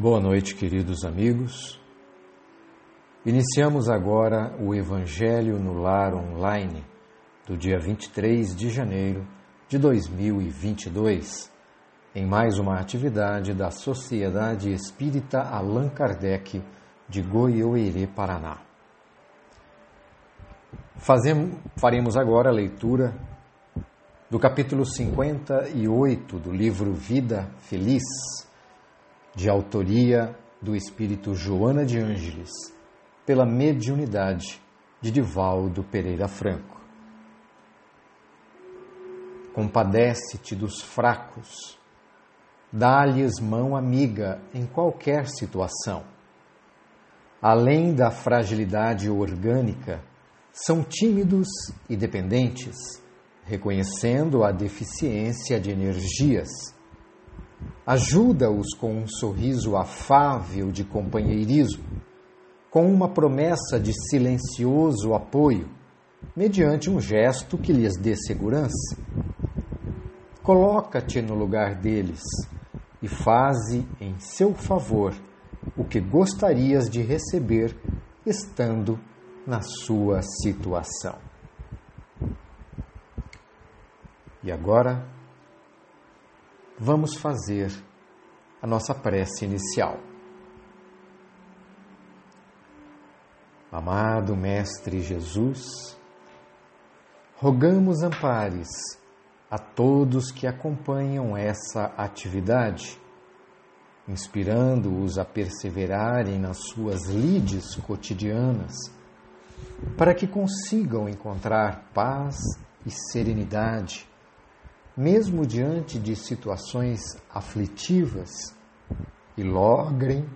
Boa noite, queridos amigos. Iniciamos agora o Evangelho no Lar Online do dia 23 de janeiro de 2022, em mais uma atividade da Sociedade Espírita Allan Kardec de Goiôerê, Paraná. Fazemos, faremos agora a leitura do capítulo 58 do livro Vida Feliz, de autoria do espírito Joana de Ângeles, pela mediunidade de Divaldo Pereira Franco. Compadece-te dos fracos, dá-lhes mão amiga em qualquer situação. Além da fragilidade orgânica, são tímidos e dependentes, reconhecendo a deficiência de energias. Ajuda-os com um sorriso afável de companheirismo, com uma promessa de silencioso apoio, mediante um gesto que lhes dê segurança. Coloca-te no lugar deles e faze em seu favor o que gostarias de receber estando na sua situação. E agora, vamos fazer a nossa prece inicial. Amado Mestre Jesus, rogamos ampares a todos que acompanham essa atividade, inspirando-os a perseverarem nas suas lides cotidianas para que consigam encontrar paz e serenidade, mesmo diante de situações aflitivas, e logrem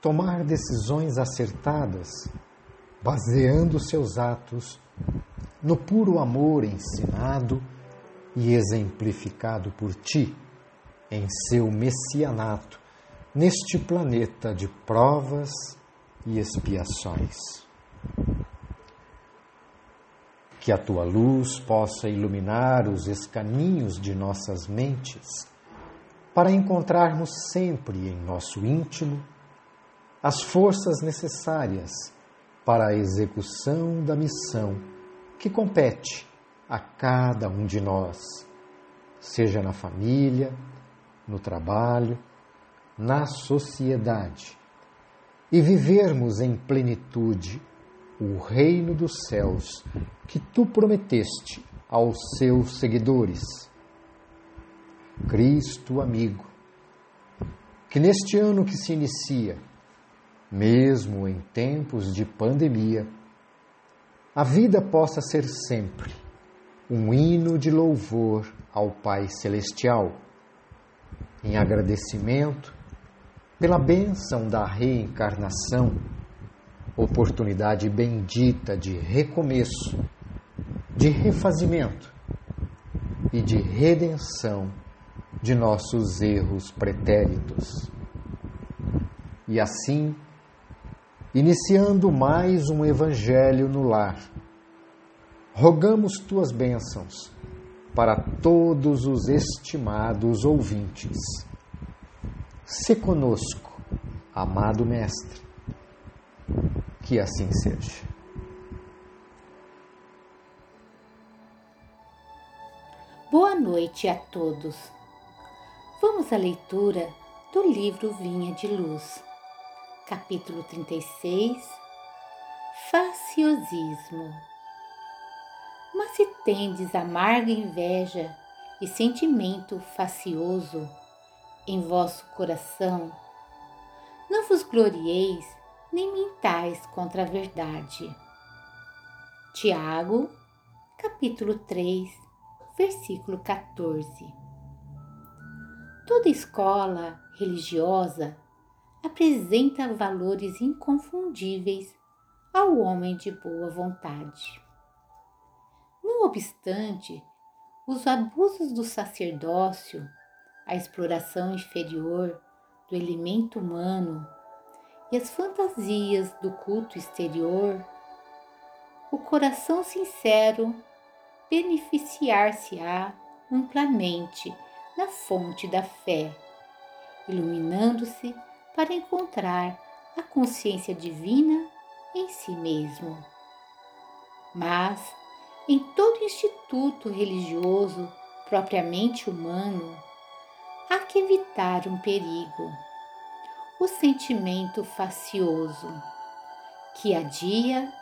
tomar decisões acertadas, baseando seus atos no puro amor ensinado e exemplificado por ti em seu messianato neste planeta de provas e expiações que a tua luz possa iluminar os escaninhos de nossas mentes, para encontrarmos sempre em nosso íntimo as forças necessárias para a execução da missão que compete a cada um de nós, seja na família, no trabalho, na sociedade, e vivermos em plenitude o reino dos céus que tu prometeste aos seus seguidores. Cristo amigo, que neste ano que se inicia, mesmo em tempos de pandemia, a vida possa ser sempre um hino de louvor ao Pai Celestial, em agradecimento pela bênção da reencarnação oportunidade bendita de recomeço, de refazimento e de redenção de nossos erros pretéritos. E assim, iniciando mais um Evangelho no lar, rogamos tuas bênçãos para todos os estimados ouvintes. Se conosco, amado Mestre que assim seja. Boa noite a todos. Vamos à leitura do livro Vinha de Luz, capítulo 36 Faciosismo. Mas se tendes amarga inveja e sentimento facioso em vosso coração, não vos glorieis nem mintais contra a verdade. Tiago, capítulo 3, versículo 14. Toda escola religiosa apresenta valores inconfundíveis ao homem de boa vontade. Não obstante, os abusos do sacerdócio, a exploração inferior do elemento humano e as fantasias do culto exterior, o coração sincero beneficiar-se-á amplamente na fonte da fé, iluminando-se para encontrar a consciência divina em si mesmo. Mas, em todo instituto religioso propriamente humano, há que evitar um perigo, o sentimento facioso, que adia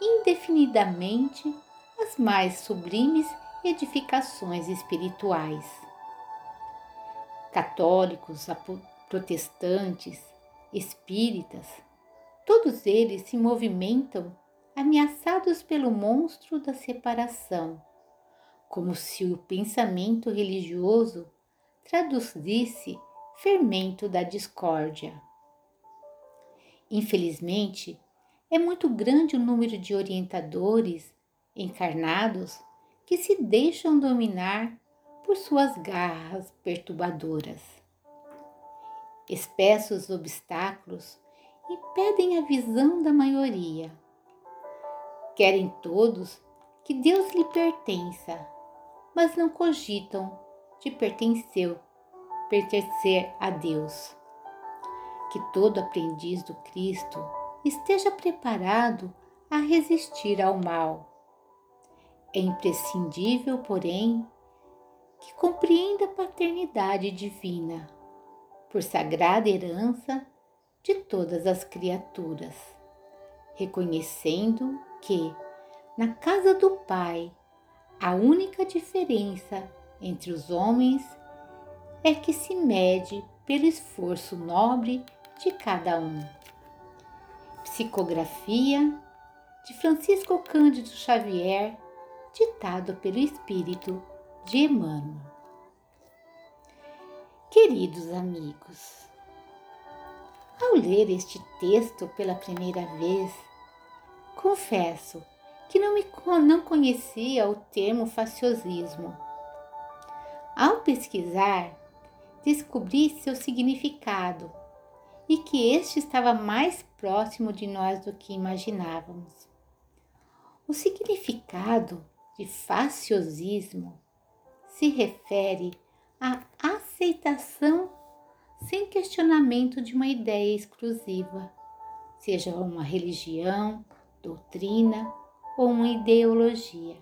indefinidamente as mais sublimes edificações espirituais. Católicos, protestantes, espíritas, todos eles se movimentam ameaçados pelo monstro da separação, como se o pensamento religioso traduzisse fermento da discórdia. Infelizmente, é muito grande o número de orientadores encarnados que se deixam dominar por suas garras perturbadoras. Espessos obstáculos impedem a visão da maioria. Querem todos que Deus lhe pertença, mas não cogitam de pertencer, pertencer a Deus. Que todo aprendiz do Cristo esteja preparado a resistir ao mal. É imprescindível, porém, que compreenda a paternidade divina, por sagrada herança de todas as criaturas, reconhecendo que, na casa do Pai, a única diferença entre os homens é que se mede pelo esforço nobre de cada um. Psicografia de Francisco Cândido Xavier, ditado pelo Espírito de Emmanuel. Queridos amigos, ao ler este texto pela primeira vez, confesso que não, me, não conhecia o termo faciosismo. Ao pesquisar, descobri seu significado e que este estava mais próximo de nós do que imaginávamos. O significado de faciosismo se refere à aceitação sem questionamento de uma ideia exclusiva, seja uma religião, doutrina ou uma ideologia.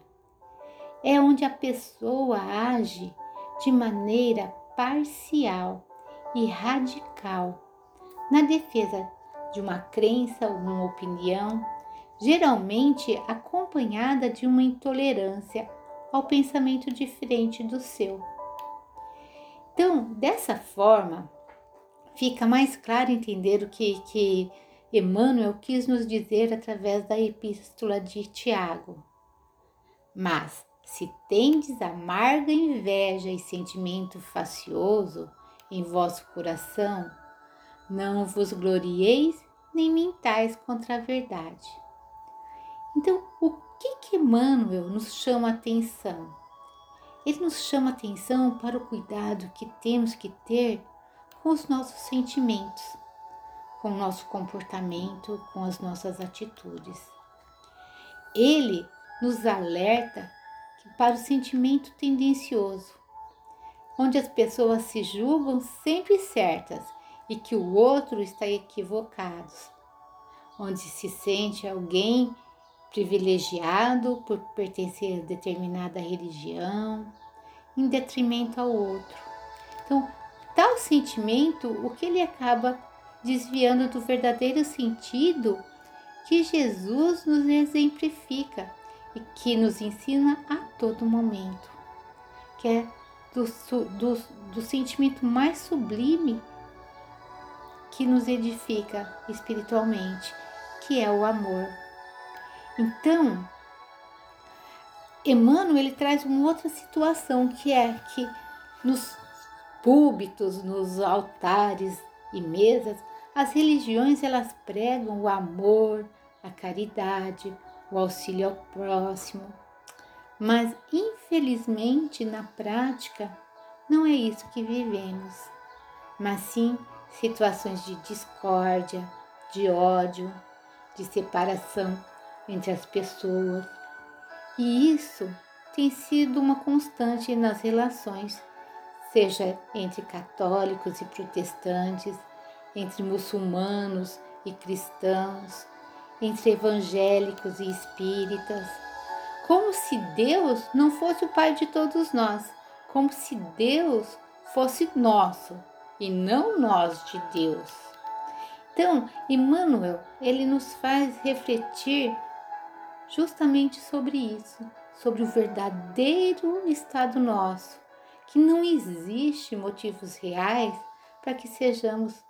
É onde a pessoa age de maneira parcial e radical na defesa de uma crença ou uma opinião, geralmente acompanhada de uma intolerância ao pensamento diferente do seu. Então, dessa forma, fica mais claro entender o que, que Emmanuel quis nos dizer através da epístola de Tiago. Mas, se tendes amarga inveja e sentimento facioso em vosso coração, não vos glorieis nem mintais contra a verdade. Então, o que que Emmanuel nos chama a atenção? Ele nos chama a atenção para o cuidado que temos que ter com os nossos sentimentos, com o nosso comportamento, com as nossas atitudes. Ele nos alerta para o sentimento tendencioso, onde as pessoas se julgam sempre certas e que o outro está equivocado, onde se sente alguém privilegiado por pertencer a determinada religião, em detrimento ao outro. Então, tal sentimento, o que ele acaba desviando do verdadeiro sentido que Jesus nos exemplifica e que nos ensina a todo momento, que é do, do, do sentimento mais sublime que nos edifica espiritualmente, que é o amor. Então, Emmanuel ele traz uma outra situação que é que nos púlpitos, nos altares e mesas, as religiões elas pregam o amor, a caridade, o auxílio ao próximo. Mas infelizmente na prática não é isso que vivemos, mas sim situações de discórdia, de ódio, de separação entre as pessoas. E isso tem sido uma constante nas relações, seja entre católicos e protestantes, entre muçulmanos e cristãos, entre evangélicos e espíritas, como se Deus não fosse o Pai de todos nós, como se Deus fosse nosso e não nós de Deus. Então, Emmanuel, ele nos faz refletir justamente sobre isso, sobre o verdadeiro estado nosso, que não existe motivos reais para que sejamos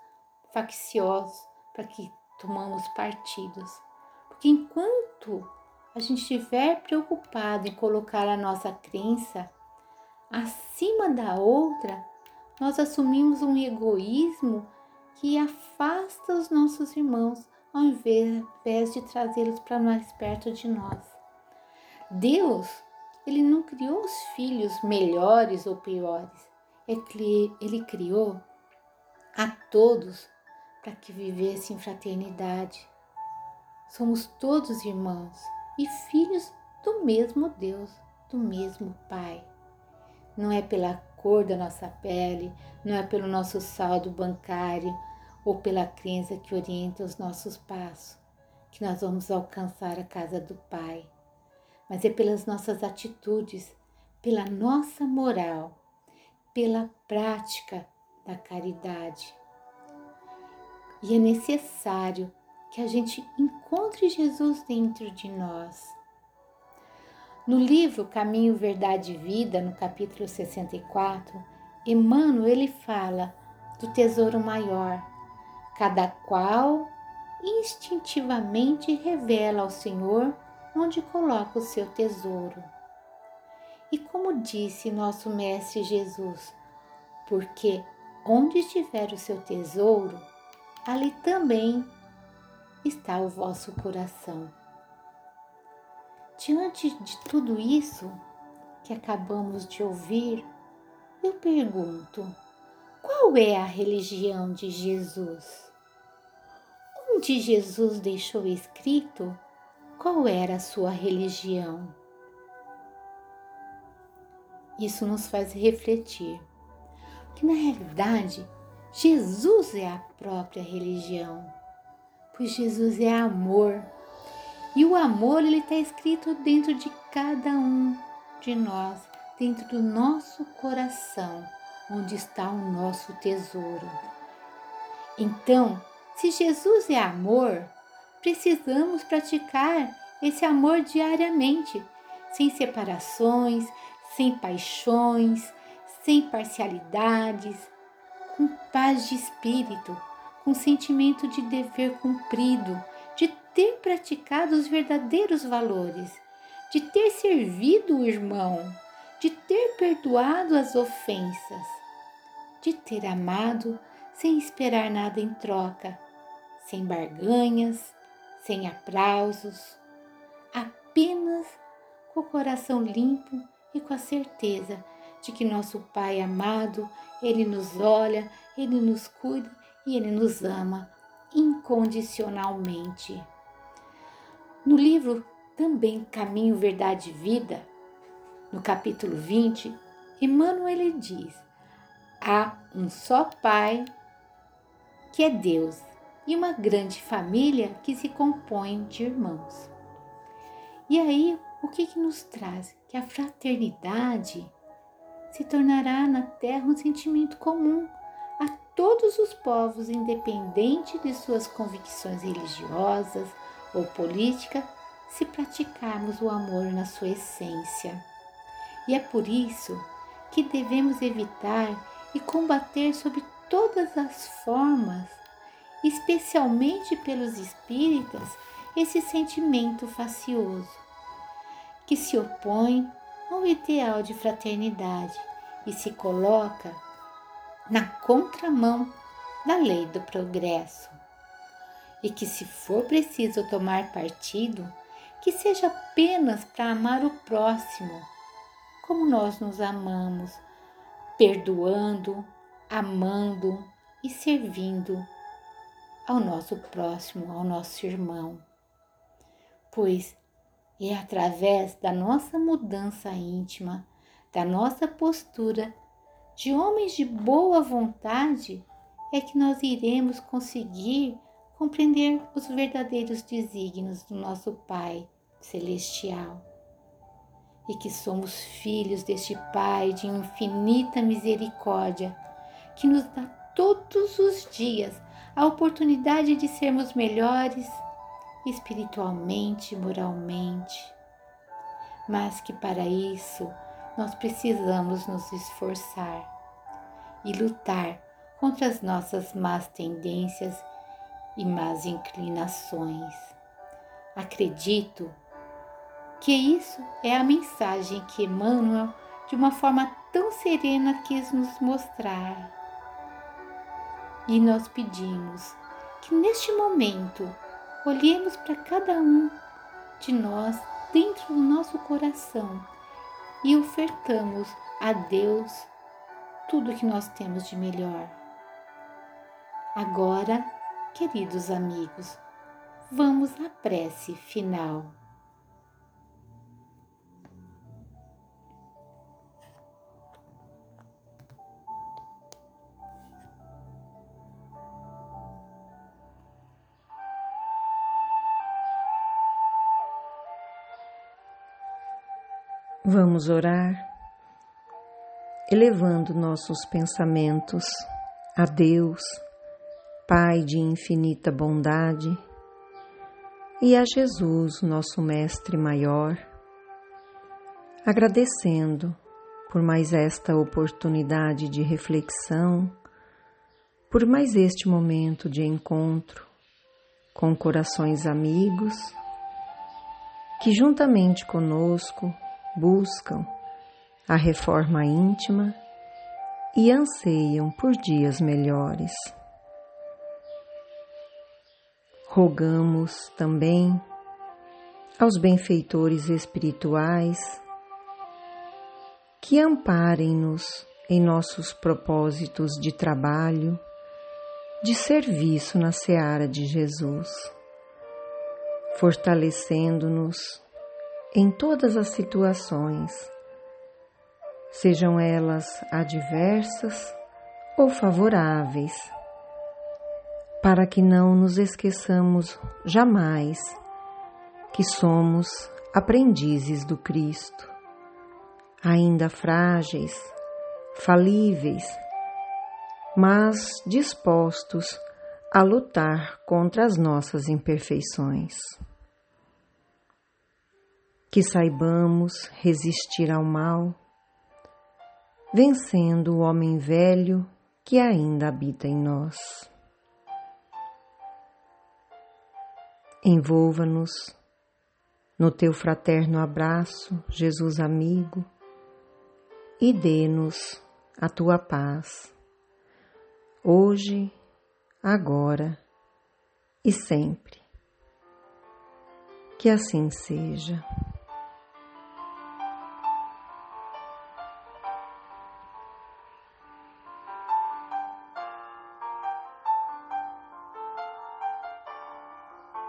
facciosos, para que tomamos partidos. Porque enquanto a gente estiver preocupado em colocar a nossa crença acima da outra, nós assumimos um egoísmo que afasta os nossos irmãos ao invés de trazê-los para mais perto de nós. Deus, ele não criou os filhos melhores ou piores. É ele criou a todos para que vivessem em fraternidade. Somos todos irmãos e filhos do mesmo Deus, do mesmo Pai. Não é pela cor da nossa pele, não é pelo nosso saldo bancário ou pela crença que orienta os nossos passos que nós vamos alcançar a casa do Pai, mas é pelas nossas atitudes, pela nossa moral, pela prática da caridade. E é necessário que a gente encontre Jesus dentro de nós. No livro Caminho, Verdade e Vida, no capítulo 64, Emmanuel ele fala do tesouro maior, cada qual instintivamente revela ao Senhor onde coloca o seu tesouro. E como disse nosso Mestre Jesus, porque onde estiver o seu tesouro, ali também está o vosso coração. Diante de tudo isso que acabamos de ouvir, eu pergunto: qual é a religião de Jesus? Onde Jesus deixou escrito qual era a sua religião? Isso nos faz refletir que, na realidade, Jesus é a própria religião, pois Jesus é amor. E o amor ele está escrito dentro de cada um de nós, dentro do nosso coração, onde está o nosso tesouro. Então, se Jesus é amor, precisamos praticar esse amor diariamente, sem separações, sem paixões, sem parcialidades, com paz de espírito, com sentimento de dever cumprido, de ter praticado os verdadeiros valores, de ter servido o irmão, de ter perdoado as ofensas, de ter amado sem esperar nada em troca, sem barganhas, sem aplausos, apenas com o coração limpo e com a certeza de que nosso Pai amado, Ele nos olha, Ele nos cuida e Ele nos ama incondicionalmente. No livro também Caminho, Verdade e Vida, no capítulo 20, Emmanuel diz: há um só Pai que é Deus e uma grande família que se compõe de irmãos. E aí, o que, que nos traz? Que a fraternidade se tornará na terra um sentimento comum a todos os povos, independente de suas convicções religiosas ou políticas, se praticarmos o amor na sua essência. E é por isso que devemos evitar e combater sob todas as formas, especialmente pelos espíritas, esse sentimento facioso, que se opõe ao ideal de fraternidade e se coloca na contramão da lei do progresso. E que, se for preciso tomar partido, que seja apenas para amar o próximo, como nós nos amamos, perdoando, amando e servindo ao nosso próximo, ao nosso irmão. Pois é através da nossa mudança íntima, da nossa postura de homens de boa vontade, é que nós iremos conseguir compreender os verdadeiros desígnios do nosso Pai Celestial. E que somos filhos deste Pai de infinita misericórdia, que nos dá todos os dias a oportunidade de sermos melhores espiritualmente e moralmente. Mas que para isso nós precisamos nos esforçar e lutar contra as nossas más tendências e más inclinações. Acredito que isso é a mensagem que Emmanuel, de uma forma tão serena, quis nos mostrar. E nós pedimos que neste momento olhemos para cada um de nós dentro do nosso coração e ofertamos a Deus tudo que nós temos de melhor. Agora, queridos amigos, vamos à prece final. Vamos orar, elevando nossos pensamentos a Deus, Pai de infinita bondade, e a Jesus, nosso Mestre Maior, agradecendo por mais esta oportunidade de reflexão, por mais este momento de encontro com corações amigos que, juntamente conosco, buscam a reforma íntima e anseiam por dias melhores. Rogamos também aos benfeitores espirituais que amparem-nos em nossos propósitos de trabalho, de serviço na seara de Jesus, fortalecendo-nos em todas as situações, sejam elas adversas ou favoráveis, para que não nos esqueçamos jamais que somos aprendizes do Cristo, ainda frágeis, falíveis, mas dispostos a lutar contra as nossas imperfeições que saibamos resistir ao mal, vencendo o homem velho que ainda habita em nós. Envolva-nos no teu fraterno abraço, Jesus amigo, e dê-nos a tua paz, hoje, agora e sempre. Que assim seja.